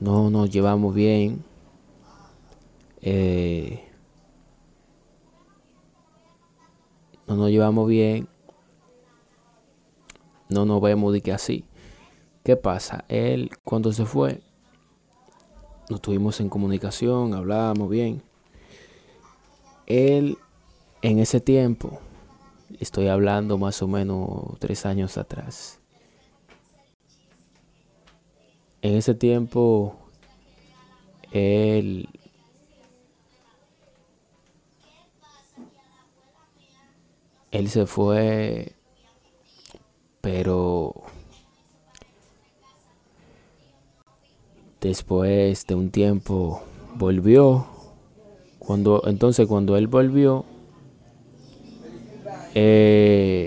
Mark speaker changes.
Speaker 1: no nos llevamos bien. Eh, no nos llevamos bien. No nos vemos de que así. ¿Qué pasa? Él cuando se fue, nos tuvimos en comunicación, hablábamos bien. Él en ese tiempo, estoy hablando más o menos tres años atrás. En ese tiempo, él él se fue, pero después de un tiempo volvió. Cuando entonces cuando él volvió, eh,